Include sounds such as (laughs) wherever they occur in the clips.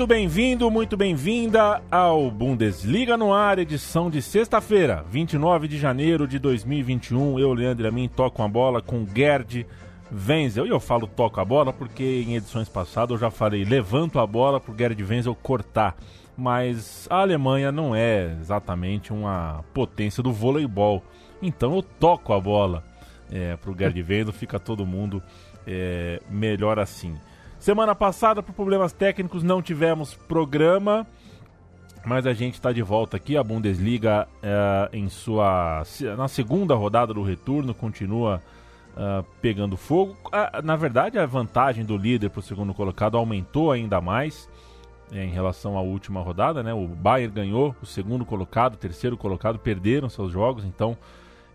Muito bem-vindo, muito bem-vinda ao Bundesliga no ar, edição de sexta-feira, 29 de janeiro de 2021. Eu, Leandro Amin, toco a bola com Gerd Wenzel. E eu falo toco a bola porque em edições passadas eu já falei levanto a bola pro Gerd Wenzel cortar. Mas a Alemanha não é exatamente uma potência do voleibol. Então eu toco a bola é, pro Gerd Wenzel, fica todo mundo é, melhor assim. Semana passada, por problemas técnicos, não tivemos programa, mas a gente está de volta aqui. A Bundesliga, é, em sua na segunda rodada do retorno, continua uh, pegando fogo. Na verdade, a vantagem do líder para o segundo colocado aumentou ainda mais é, em relação à última rodada. Né? O Bayern ganhou, o segundo colocado, o terceiro colocado perderam seus jogos, então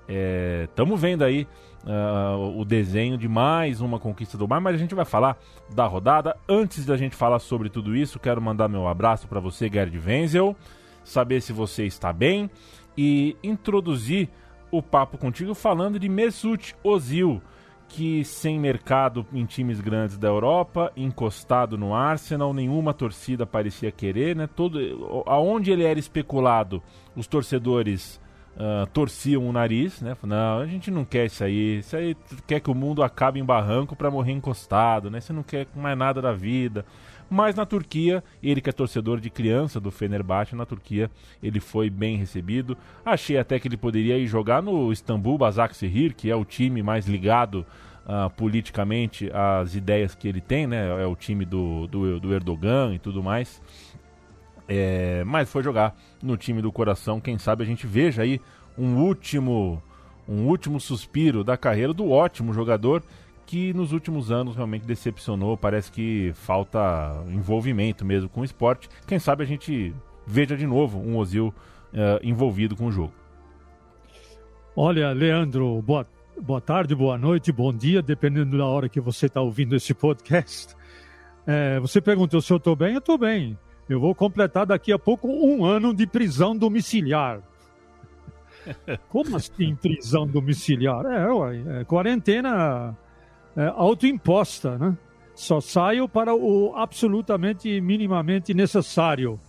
estamos é, vendo aí uh, o desenho de mais uma conquista do Bayern, mas a gente vai falar da rodada. Antes da gente falar sobre tudo isso, quero mandar meu abraço para você, Gerd Wenzel, saber se você está bem e introduzir o papo contigo falando de Mesut Ozil, que sem mercado em times grandes da Europa, encostado no Arsenal, nenhuma torcida parecia querer, né? Todo, aonde ele era especulado, os torcedores uh, torciam o nariz, né? Não, a gente não quer isso aí. Isso aí quer que o mundo acabe em barranco para morrer encostado, né? Você não quer mais nada da vida. Mas na Turquia, ele que é torcedor de criança do Fenerbahçe, na Turquia ele foi bem recebido. Achei até que ele poderia ir jogar no Istambul Basaksehir, que é o time mais ligado uh, politicamente às ideias que ele tem, né? É o time do, do, do Erdogan e tudo mais. É, mas foi jogar no time do coração. Quem sabe a gente veja aí um último, um último suspiro da carreira do ótimo jogador que nos últimos anos realmente decepcionou. Parece que falta envolvimento mesmo com o esporte. Quem sabe a gente veja de novo um Ozil uh, envolvido com o jogo. Olha, Leandro, boa, boa tarde, boa noite, bom dia, dependendo da hora que você está ouvindo esse podcast. É, você perguntou se eu estou bem, eu estou bem. Eu vou completar daqui a pouco um ano de prisão domiciliar. (laughs) Como assim prisão domiciliar? É, é quarentena é, autoimposta, né? Só saio para o absolutamente minimamente necessário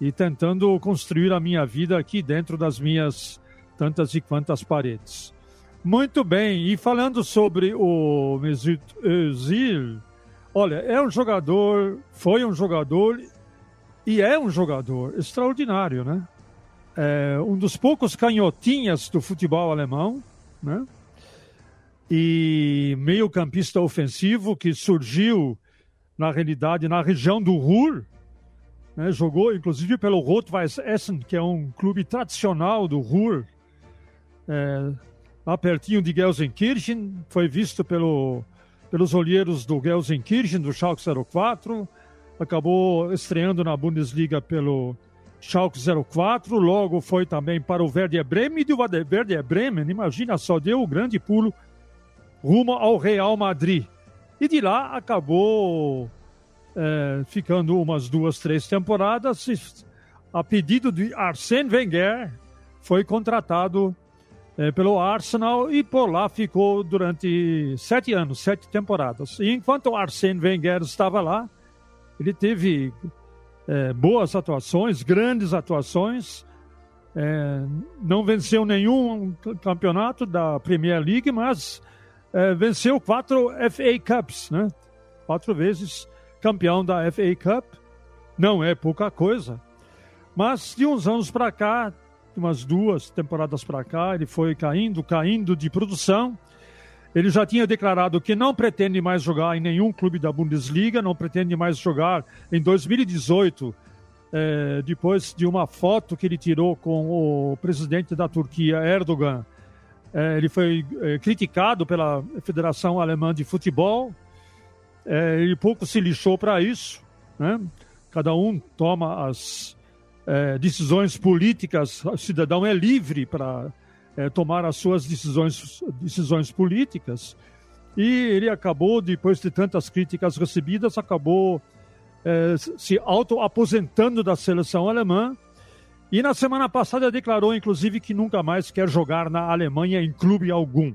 e tentando construir a minha vida aqui dentro das minhas tantas e quantas paredes. Muito bem, e falando sobre o Mesut Özil, olha, é um jogador, foi um jogador e é um jogador extraordinário, né? É um dos poucos canhotinhas do futebol alemão, né? E meio-campista ofensivo que surgiu, na realidade, na região do Ruhr, né? jogou inclusive pelo Rot-Weiß Essen, que é um clube tradicional do Ruhr, é, lá pertinho de Gelsenkirchen, foi visto pelo, pelos olheiros do Gelsenkirchen, do Schalke 04, acabou estreando na Bundesliga pelo Schalke 04, logo foi também para o Werder Bremen e do Werder Bremen, imagina só, deu o grande pulo rumo ao Real Madrid. E de lá acabou é, ficando umas duas, três temporadas. A pedido de Arsène Wenger, foi contratado é, pelo Arsenal e por lá ficou durante sete anos, sete temporadas. E enquanto Arsène Wenger estava lá, ele teve é, boas atuações, grandes atuações. É, não venceu nenhum campeonato da Premier League, mas é, venceu quatro FA Cups, né? Quatro vezes campeão da FA Cup. Não é pouca coisa. Mas de uns anos para cá, umas duas temporadas para cá, ele foi caindo, caindo de produção. Ele já tinha declarado que não pretende mais jogar em nenhum clube da Bundesliga, não pretende mais jogar em 2018, é, depois de uma foto que ele tirou com o presidente da Turquia, Erdogan. É, ele foi é, criticado pela Federação Alemã de Futebol. Ele pouco se lixou para isso. Né? Cada um toma as decisões políticas, o cidadão é livre para é, tomar as suas decisões, decisões políticas. E ele acabou, depois de tantas críticas recebidas, acabou é, se auto-aposentando da seleção alemã. E na semana passada declarou, inclusive, que nunca mais quer jogar na Alemanha em clube algum.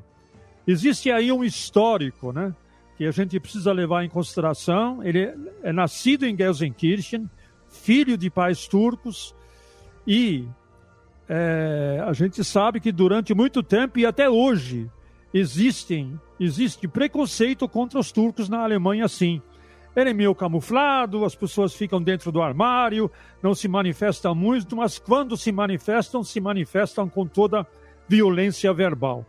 Existe aí um histórico, né? Que a gente precisa levar em consideração. Ele é nascido em Gelsenkirchen, filho de pais turcos, e é, a gente sabe que durante muito tempo e até hoje existem, existe preconceito contra os turcos na Alemanha, sim. Ele é meio camuflado, as pessoas ficam dentro do armário, não se manifestam muito, mas quando se manifestam, se manifestam com toda violência verbal.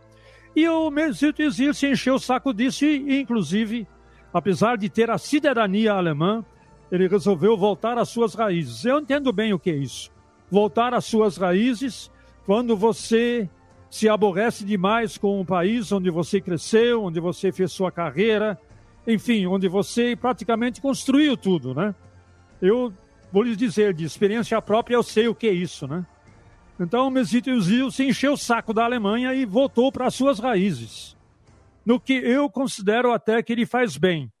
E o Mesut Özil se encheu o saco disso e, inclusive, apesar de ter a cidadania alemã, ele resolveu voltar às suas raízes. Eu entendo bem o que é isso voltar às suas raízes quando você se aborrece demais com o país onde você cresceu, onde você fez sua carreira, enfim, onde você praticamente construiu tudo, né? Eu vou lhes dizer, de experiência própria, eu sei o que é isso, né? Então, Mesut Özil se encheu o saco da Alemanha e voltou para as suas raízes. No que eu considero até que ele faz bem.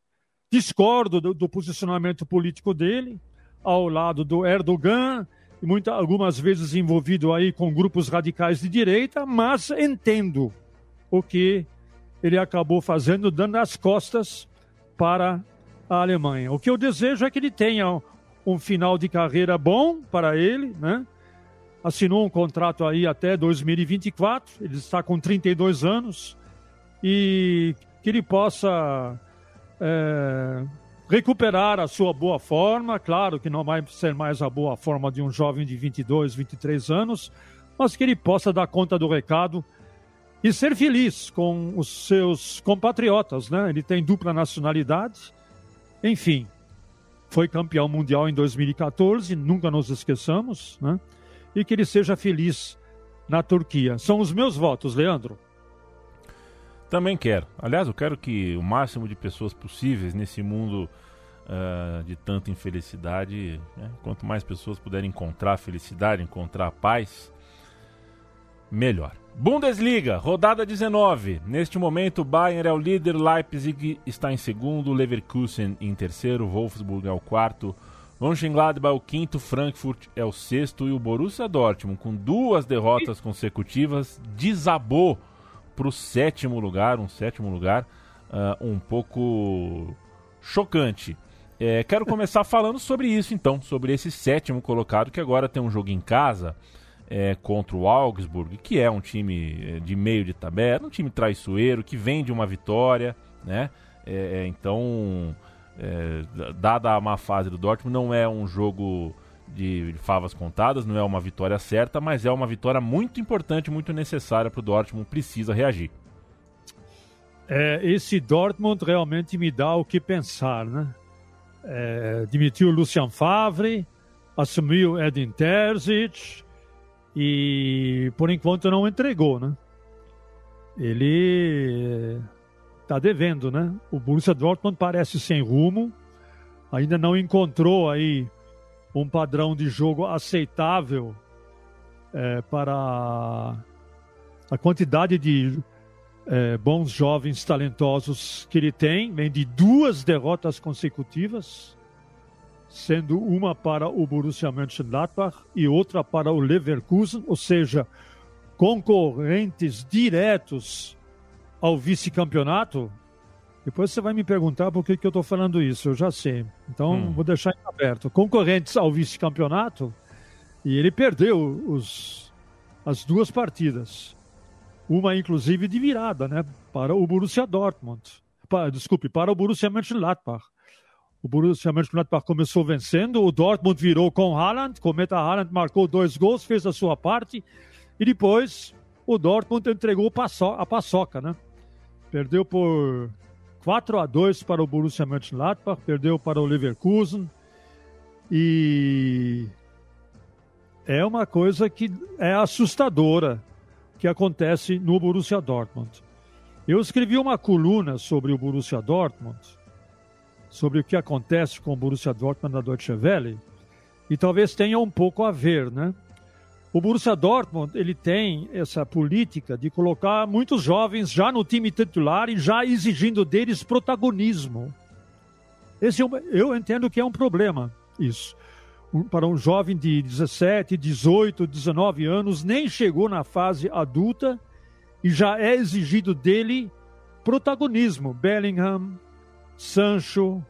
Discordo do, do posicionamento político dele, ao lado do Erdogan, muitas, algumas vezes envolvido aí com grupos radicais de direita, mas entendo o que ele acabou fazendo, dando as costas para a Alemanha. O que eu desejo é que ele tenha um final de carreira bom para ele, né? Assinou um contrato aí até 2024, ele está com 32 anos, e que ele possa é, recuperar a sua boa forma. Claro que não vai ser mais a boa forma de um jovem de 22, 23 anos, mas que ele possa dar conta do recado e ser feliz com os seus compatriotas, né? Ele tem dupla nacionalidade. Enfim, foi campeão mundial em 2014, nunca nos esqueçamos, né? E que ele seja feliz na Turquia. São os meus votos, Leandro. Também quero. Aliás, eu quero que o máximo de pessoas possíveis nesse mundo uh, de tanta infelicidade, né? quanto mais pessoas puderem encontrar felicidade, encontrar paz, melhor. Bundesliga, rodada 19. Neste momento, Bayern é o líder, Leipzig está em segundo, Leverkusen em terceiro, Wolfsburg é o quarto, Mönchengladbach é o quinto, Frankfurt é o sexto e o Borussia Dortmund, com duas derrotas consecutivas, desabou para o sétimo lugar, um sétimo lugar uh, um pouco chocante. É, quero (laughs) começar falando sobre isso então, sobre esse sétimo colocado que agora tem um jogo em casa é, contra o Augsburg, que é um time é, de meio de tabela, um time traiçoeiro, que vem de uma vitória, né? É, é então, é, dada a má fase do Dortmund, não é um jogo de, favas contadas, não é uma vitória certa, mas é uma vitória muito importante, muito necessária para o Dortmund, precisa reagir. É, esse Dortmund realmente me dá o que pensar, né? É, demitiu Lucian Favre, assumiu Edin Terzic e por enquanto não entregou, né? Ele está devendo, né? O Borussia Dortmund parece sem rumo, ainda não encontrou aí um padrão de jogo aceitável é, para a quantidade de é, bons jovens talentosos que ele tem, vem de duas derrotas consecutivas, sendo uma para o Borussia Mönchengladbach e outra para o Leverkusen, ou seja, concorrentes diretos ao vice-campeonato, depois você vai me perguntar por que, que eu estou falando isso, eu já sei. Então hum. vou deixar em aberto. Concorrentes ao vice-campeonato, e ele perdeu os, as duas partidas. uma inclusive de virada, né, para o Borussia Dortmund. Para, desculpe, para o Borussia Mönchengladbach. O Borussia Mönchengladbach começou vencendo, o Dortmund virou com Haaland, Cometa Haaland marcou dois gols, fez a sua parte, e depois o Dortmund entregou a paçoca, né? Perdeu por 4 a 2 para o Borussia Mönchengladbach, perdeu para o Leverkusen, e é uma coisa que é assustadora que acontece no Borussia Dortmund. Eu escrevi uma coluna sobre o Borussia Dortmund, sobre o que acontece com o Borussia Dortmund na Deutsche Welle, e talvez tenha um pouco a ver, né? O Borussia Dortmund ele tem essa política de colocar muitos jovens já no time titular e já exigindo deles protagonismo. Esse é eu entendo que é um problema isso para um jovem de 17, 18, 19 anos, nem chegou na fase adulta e já é exigido dele protagonismo. Bellingham, Sancho,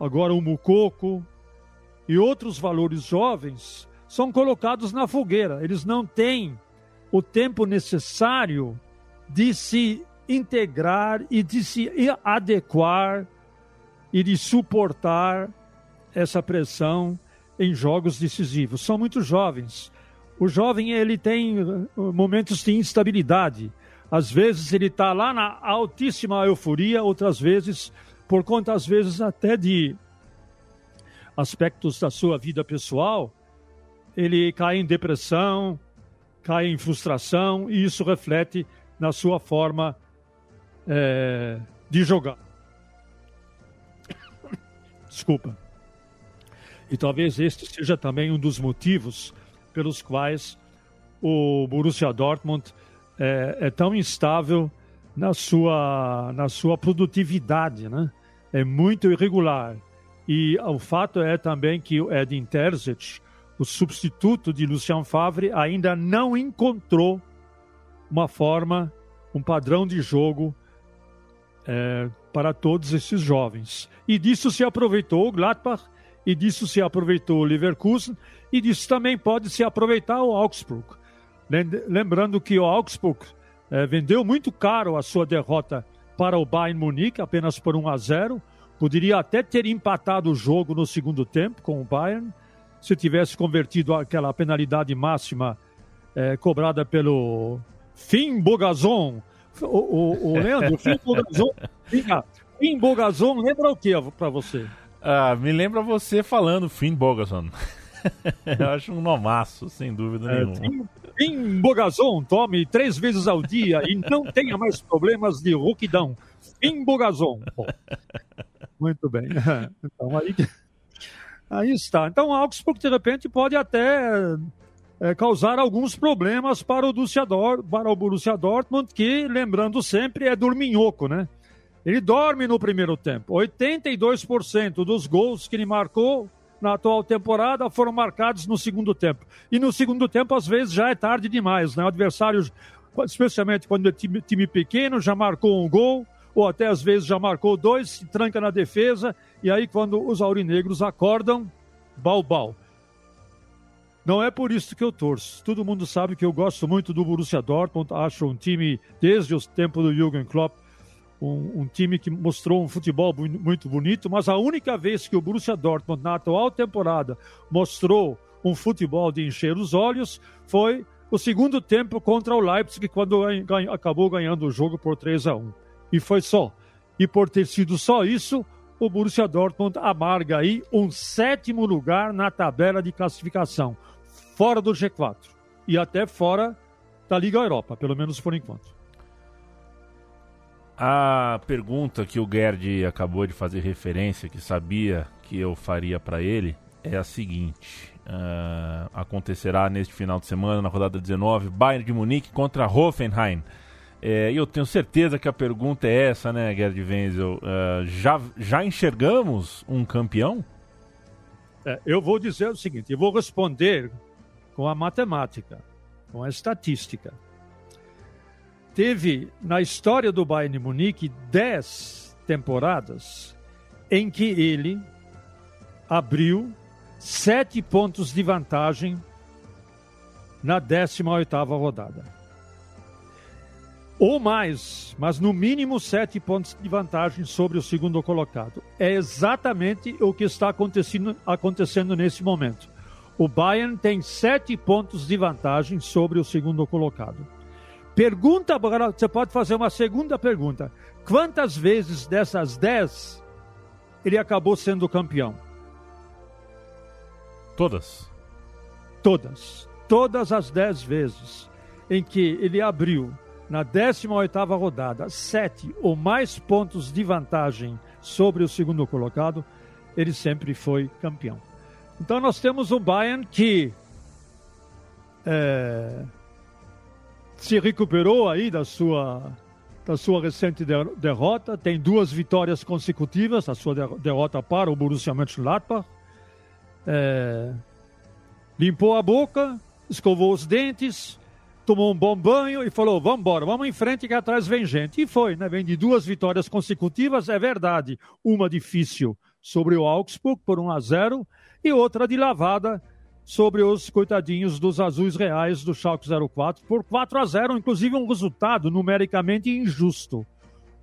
agora o Mucoco e outros valores jovens são colocados na fogueira. Eles não têm o tempo necessário de se integrar e de se adequar e de suportar essa pressão em jogos decisivos. São muito jovens. O jovem ele tem uh, momentos de instabilidade. Às vezes ele está lá na altíssima euforia, outras vezes, por conta, às vezes, até de aspectos da sua vida pessoal, ele cai em depressão, cai em frustração, e isso reflete na sua forma é, de jogar. (coughs) Desculpa. E talvez este seja também um dos motivos pelos quais o Borussia Dortmund é, é tão instável na sua, na sua produtividade, né? É muito irregular. E o fato é também que o Edin Terzic, o substituto de Lucian Favre, ainda não encontrou uma forma, um padrão de jogo é, para todos esses jovens. E disso se aproveitou o Gladbach e disso se aproveitou o Leverkusen e disso também pode se aproveitar o Augsburg. Lembrando que o Augsburg eh, vendeu muito caro a sua derrota para o Bayern Munique, apenas por 1 a 0. Poderia até ter empatado o jogo no segundo tempo com o Bayern, se tivesse convertido aquela penalidade máxima eh, cobrada pelo Fim Bogazon. O, o, o (laughs) Leandro, Fim Bogazon, Fim Bogazon lembra o que para você? Ah, me lembra você falando Finn Bogason. (laughs) Eu acho um nomaço, sem dúvida é, nenhuma. Finn Bogazon, tome três vezes ao dia e não tenha mais problemas de rouquidão. Finn Bogazon. muito bem. (laughs) Então aí, aí está. Então Augsburg, de repente, pode até é, causar alguns problemas para o, para o Borussia Dortmund, que, lembrando sempre, é dorminhoco, né? Ele dorme no primeiro tempo. 82% dos gols que ele marcou na atual temporada foram marcados no segundo tempo. E no segundo tempo, às vezes, já é tarde demais. Né? O adversário, especialmente quando é time, time pequeno, já marcou um gol, ou até às vezes já marcou dois, se tranca na defesa, e aí quando os aurinegros acordam, bal-bal. Não é por isso que eu torço. Todo mundo sabe que eu gosto muito do Borussia Dortmund, acho um time, desde os tempos do Jürgen Klopp, um, um, time que mostrou um futebol muito bonito, mas a única vez que o Borussia Dortmund, na atual temporada, mostrou um futebol de encher os olhos foi o segundo tempo contra o Leipzig, quando acabou ganhando o jogo por 3 a 1 E foi só. E por ter sido só isso, o Borussia Dortmund amarga aí um sétimo lugar na tabela de classificação, fora do G4 e até fora da Liga Europa, pelo menos por enquanto. A pergunta que o Gerd acabou de fazer referência, que sabia que eu faria para ele, é a seguinte: uh, acontecerá neste final de semana, na rodada 19, Bayern de Munique contra Hoffenheim. É, eu tenho certeza que a pergunta é essa, né, Gerd Wenzel? Uh, já, já enxergamos um campeão? É, eu vou dizer o seguinte: eu vou responder com a matemática, com a estatística teve na história do Bayern Munique dez temporadas em que ele abriu sete pontos de vantagem na 18 oitava rodada. Ou mais, mas no mínimo sete pontos de vantagem sobre o segundo colocado. É exatamente o que está acontecendo, acontecendo nesse momento. O Bayern tem sete pontos de vantagem sobre o segundo colocado. Pergunta agora, você pode fazer uma segunda pergunta. Quantas vezes dessas dez ele acabou sendo campeão? Todas. Todas. Todas as dez vezes em que ele abriu na 18ª rodada sete ou mais pontos de vantagem sobre o segundo colocado, ele sempre foi campeão. Então nós temos o Bayern que é, se recuperou aí da sua da sua recente derrota, tem duas vitórias consecutivas, a sua derrota para o Borussia Mönchengladbach, é, limpou a boca, escovou os dentes, tomou um bom banho e falou: vamos embora, vamos em frente que atrás vem gente. E foi, né? Vem de duas vitórias consecutivas, é verdade. Uma difícil sobre o Augsburg por 1 a 0 e outra de lavada sobre os coitadinhos dos azuis reais do Schalke 04 por 4 a 0, inclusive um resultado numericamente injusto.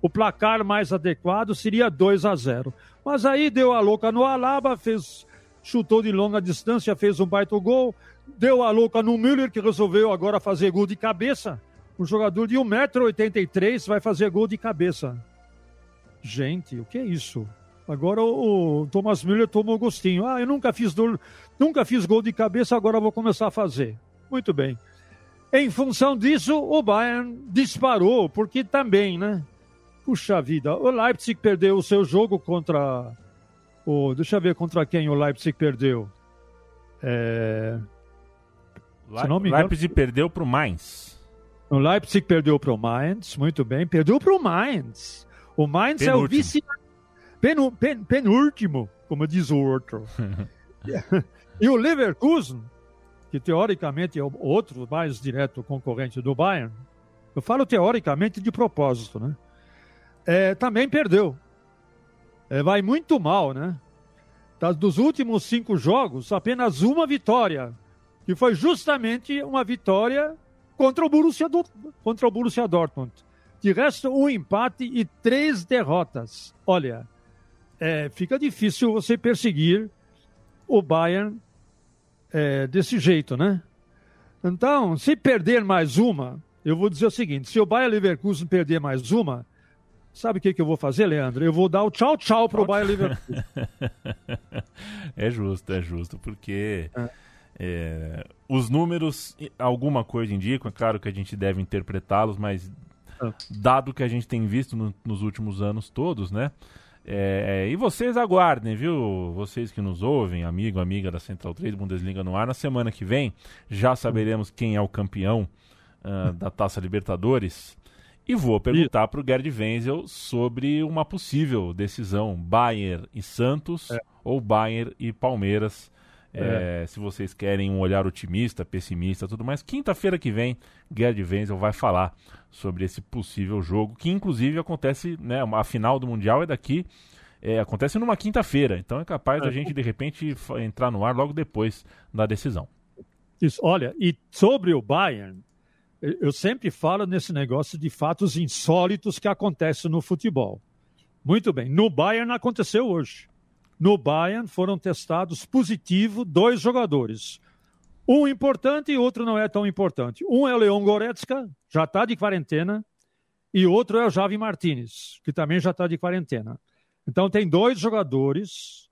O placar mais adequado seria 2 a 0. Mas aí deu a louca no Alaba, fez chutou de longa distância, fez um baita gol, deu a louca no Müller, que resolveu agora fazer gol de cabeça. Um jogador de 1,83m vai fazer gol de cabeça. Gente, o que é isso? Agora o, Thomas Müller tomou gostinho. Ah, eu nunca fiz, do, nunca fiz gol de cabeça, agora vou começar a fazer. Muito bem. Em função disso, o Bayern disparou, porque também, né? Puxa vida, o Leipzig perdeu o seu jogo contra o. Deixa eu ver contra quem o Leipzig perdeu. É, se não me engano, Leipzig perdeu para o Mainz. O Leipzig perdeu para o Mainz, muito bem. Perdeu para o Mainz. O Mainz Penúltimo. é o vice penu, pen, penúltimo, como diz o outro. (laughs) e o Leverkusen, que teoricamente é o outro mais direto concorrente do Bayern, eu falo teoricamente de propósito, né? É, também perdeu. É, vai muito mal, né? dos últimos cinco jogos, apenas uma vitória que foi justamente uma vitória contra o Borussia, contra o Borussia Dortmund. De resto, um empate e três derrotas. Olha, é, fica difícil você perseguir o Bayern é, desse jeito, né? Então, se perder mais uma, eu vou dizer o seguinte: se o Bayern Leverkusen perder mais uma, sabe o que, que eu vou fazer, Leandro? Eu vou dar o tchau tchau para o Bayern Leverkusen. (laughs) é justo, é justo, porque é. É, os números, alguma coisa indicam, é claro que a gente deve interpretá-los, mas ah. dado que a gente tem visto no, nos últimos anos todos, né? É, e vocês aguardem, viu? Vocês que nos ouvem, amigo, amiga da Central 3 Bundesliga no ar, na semana que vem já saberemos quem é o campeão uh, da Taça Libertadores. E vou perguntar para o Gerd Wenzel sobre uma possível decisão Bayern e Santos é. ou Bayern e Palmeiras é. É, se vocês querem um olhar otimista, pessimista, tudo mais, quinta-feira que vem, Gerd Wenzel vai falar sobre esse possível jogo, que inclusive acontece, né, a final do Mundial é daqui, é, acontece numa quinta-feira, então é capaz da é. gente de repente entrar no ar logo depois da decisão. Isso, olha, e sobre o Bayern, eu sempre falo nesse negócio de fatos insólitos que acontecem no futebol. Muito bem, no Bayern aconteceu hoje no Bayern foram testados positivo dois jogadores. Um importante e outro não é tão importante. Um é o Leon Goretzka, já está de quarentena, e outro é o Javi Martinez, que também já está de quarentena. Então tem dois jogadores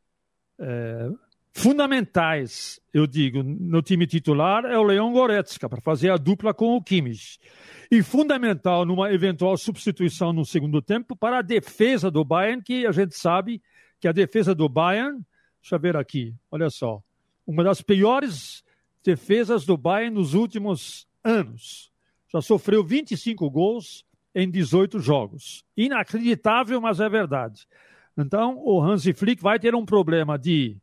é, fundamentais, eu digo, no time titular é o Leon Goretzka, para fazer a dupla com o Kimmich. E fundamental numa eventual substituição no segundo tempo para a defesa do Bayern, que a gente sabe que a defesa do Bayern, deixa eu ver aqui, olha só, uma das piores defesas do Bayern nos últimos anos. Já sofreu 25 gols em 18 jogos. Inacreditável, mas é verdade. Então, o Hansi Flick vai ter um problema de,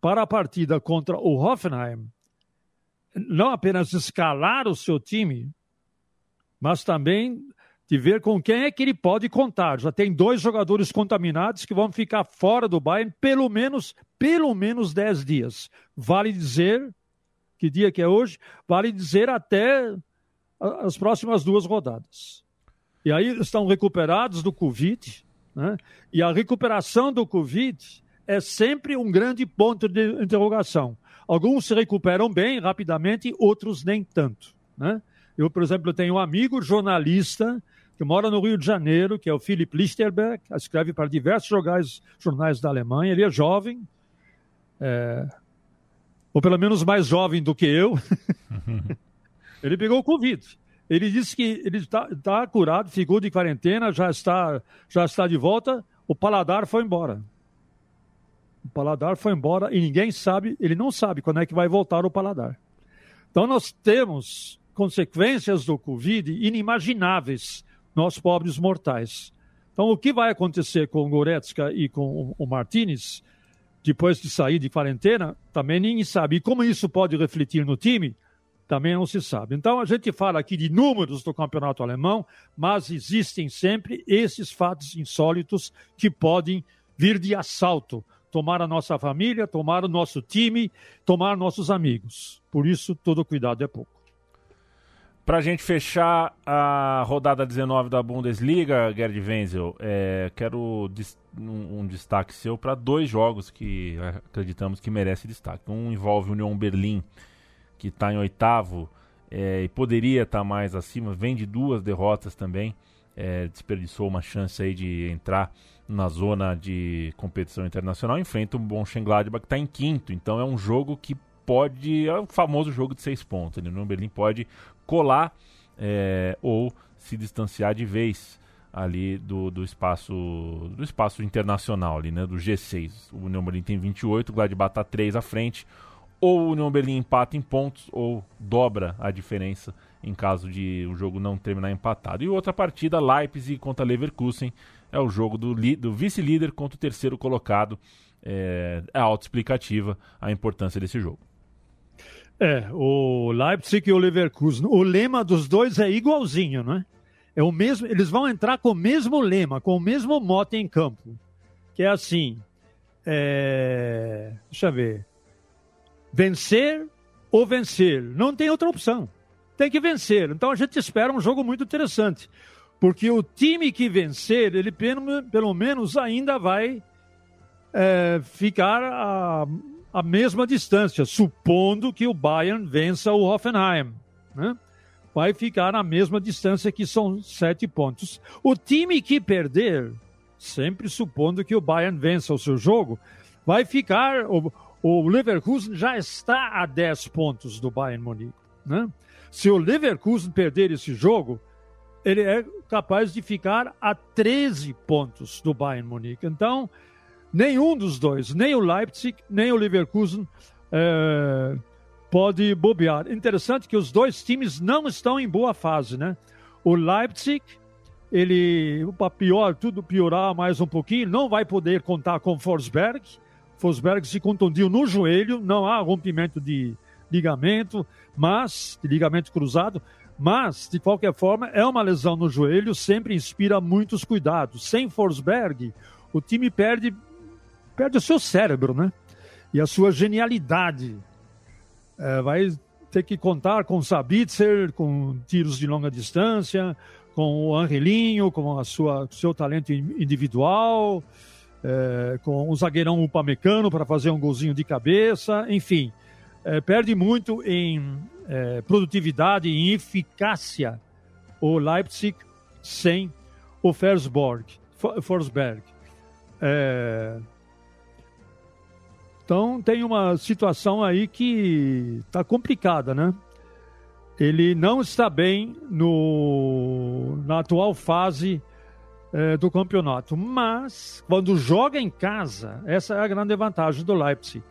para a partida contra o Hoffenheim, não apenas escalar o seu time, mas também de ver com quem é que ele pode contar. Já tem dois jogadores contaminados que vão ficar fora do Bayern pelo menos, pelo menos 10 dias. Vale dizer, que dia que é hoje? Vale dizer até as próximas duas rodadas. E aí estão recuperados do Covid, né? e a recuperação do Covid é sempre um grande ponto de interrogação. Alguns se recuperam bem, rapidamente, outros nem tanto. Né? Eu, por exemplo, tenho um amigo jornalista que mora no Rio de Janeiro, que é o Philipp Lichterberg, escreve para diversos jornais, jornais da Alemanha. Ele é jovem, é, ou pelo menos mais jovem do que eu. (laughs) ele pegou o Covid. Ele disse que ele está tá curado, ficou de quarentena, já está, já está de volta. O paladar foi embora. O paladar foi embora e ninguém sabe, ele não sabe quando é que vai voltar o paladar. Então nós temos consequências do Covid inimagináveis, nós pobres mortais. Então o que vai acontecer com o Goretzka e com o Martinez, depois de sair de quarentena, também ninguém sabe. E como isso pode refletir no time, também não se sabe. Então a gente fala aqui de números do campeonato alemão, mas existem sempre esses fatos insólitos que podem vir de assalto, tomar a nossa família, tomar o nosso time, tomar nossos amigos. Por isso, todo cuidado é pouco. Para a gente fechar a rodada 19 da Bundesliga, Gerd Wenzel, é, quero um, destaque seu para dois jogos que acreditamos que merece destaque. Um envolve o União Berlim que está em oitavo é, e poderia estar tá mais acima, vem de duas derrotas também, é, desperdiçou uma chance aí de entrar na zona de competição internacional, enfrenta o Mönchengladbach que está em quinto, então é um jogo que pode, é o famoso jogo de seis pontos, né? o Berlim pode colar é, ou se distanciar de vez ali do, do espaço do espaço internacional ali, né, do G6. O União Berlim tem 28, o Gladbach está 3 à frente ou o União Berlim empata em pontos ou dobra a diferença em caso de o jogo não terminar empatado. E outra partida, Leipzig contra Leverkusen, é o jogo do, do vice-líder contra o terceiro colocado. É, é autoexplicativa a importância desse jogo. É, o Leipzig e o Leverkusen. O lema dos dois é igualzinho, né? É o mesmo, eles vão entrar com o mesmo lema, com o mesmo mote em campo. Que é assim. É, deixa eu ver vencer ou vencer. Não tem outra opção. Tem que vencer. Então a gente espera um jogo muito interessante. Porque o time que vencer, ele pelo, pelo menos ainda vai é, ficar a, a mesma distância, supondo que o Bayern vença o Hoffenheim. Né? Vai ficar na mesma distância, que são sete pontos. O time que perder, sempre supondo que o Bayern vença o seu jogo, vai ficar. O, o Leverkusen já está a 10 pontos do Bayern Munique. Né? Se o Leverkusen perder esse jogo, ele é capaz de ficar a 13 pontos do Bayern Munique. Então, nenhum dos dois, nem o Leipzig, nem o Leverkusen, é, pode bobear. Interessante que os dois times não estão em boa fase, né? O Leipzig, ele, para pior, tudo piorar mais um pouquinho, não vai poder contar com Forsberg, Fosberg se contundiu no joelho, não há rompimento de ligamento, mas de ligamento cruzado, mas de qualquer forma é uma lesão no joelho, sempre inspira muitos cuidados. Sem Forsberg, o time perde perde o seu cérebro, né? E a sua genialidade. É, vai ter que contar com Sabitzer, com tiros de longa distância, com o Angelinho, com a sua seu talento individual é, com o zagueirão Upamecano para fazer um golzinho de cabeça, enfim, é, perde muito em é, produtividade e eficácia o Leipzig sem o Forsberg. Forsberg. Então tem uma situação aí que está complicada, né? Ele não está bem no, na atual fase é, do campeonato. Mas, quando joga em casa, essa é a grande vantagem do Leipzig.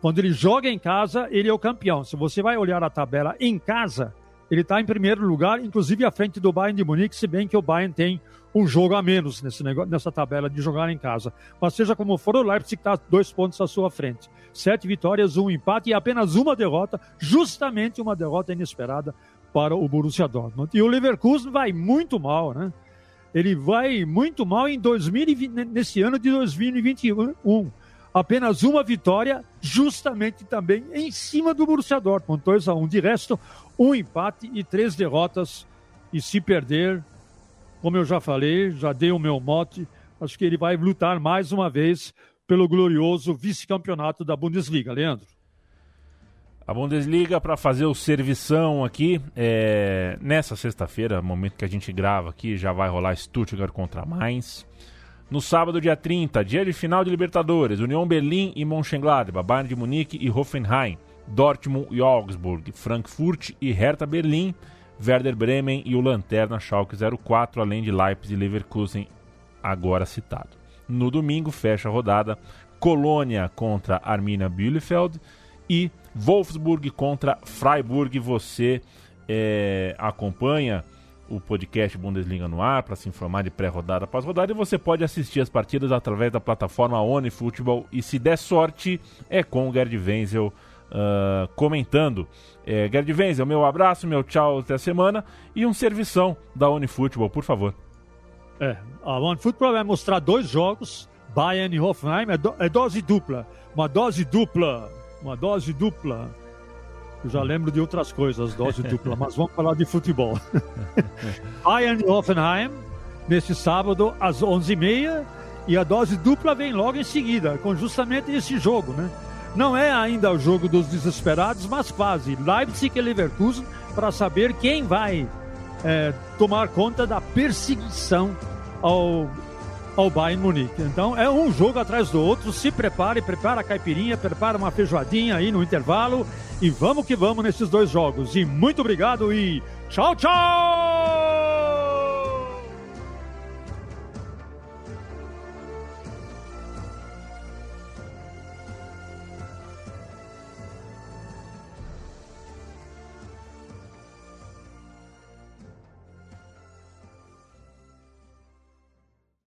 Quando ele joga em casa, ele é o campeão. Se você vai olhar a tabela em casa, ele está em primeiro lugar, inclusive à frente do Bayern de Munique, se bem que o Bayern tem um jogo a menos nesse negócio, nessa tabela de jogar em casa. Mas seja como for, o Leipzig está dois pontos à sua frente. Sete vitórias, um empate e apenas uma derrota, justamente uma derrota inesperada para o Borussia Dortmund. E o Leverkusen vai muito mal, né? ele vai muito mal em 2020, nesse ano de 2021. Apenas uma vitória, justamente também em cima do Borussia Dortmund, 2 a 1 De resto, um empate e três derrotas. E se perder, como eu já falei, já dei o meu mote, acho que ele vai lutar mais uma vez pelo glorioso vice-campeonato da Bundesliga, Leandro. A Bundesliga, para fazer o servição aqui, é... nessa sexta-feira, momento que a gente grava aqui, já vai rolar Stuttgart contra Mainz. No sábado, dia 30, dia de final de Libertadores, União Berlim e Mönchengladbach, Bayern de Munique e Hoffenheim, Dortmund e Augsburg, Frankfurt e Hertha Berlim, Werder Bremen e o Lanterna Schalke 04, além de Leipzig e Leverkusen, agora citado. No domingo, fecha a rodada, Colônia contra Arminia Bielefeld e Wolfsburg contra Freiburg. Você é, acompanha o podcast Bundesliga no ar para se informar de pré-rodada após rodada e você pode assistir as partidas através da plataforma One Football e se der sorte é com o Gerd Wenzel uh, comentando. É, Gerd Wenzel, meu abraço, meu tchau até a semana e um servição da One Football, por favor. É, a One Football vai mostrar dois jogos, Bayern e Hoffenheim, é, do, é dose dupla, uma dose dupla uma dose dupla. Eu já lembro de outras coisas, dose dupla, mas vamos falar de futebol. (laughs) Bayern e Hoffenheim, neste sábado, às 11h30, e a dose dupla vem logo em seguida, com justamente esse jogo, né? Não é ainda o jogo dos desesperados, mas quase. Leipzig e Leverkusen, para saber quem vai é, tomar conta da perseguição ao ao Bayern Munique. Então é um jogo atrás do outro. Se prepare, prepara a caipirinha, prepara uma feijoadinha aí no intervalo e vamos que vamos nesses dois jogos. E muito obrigado e tchau, tchau!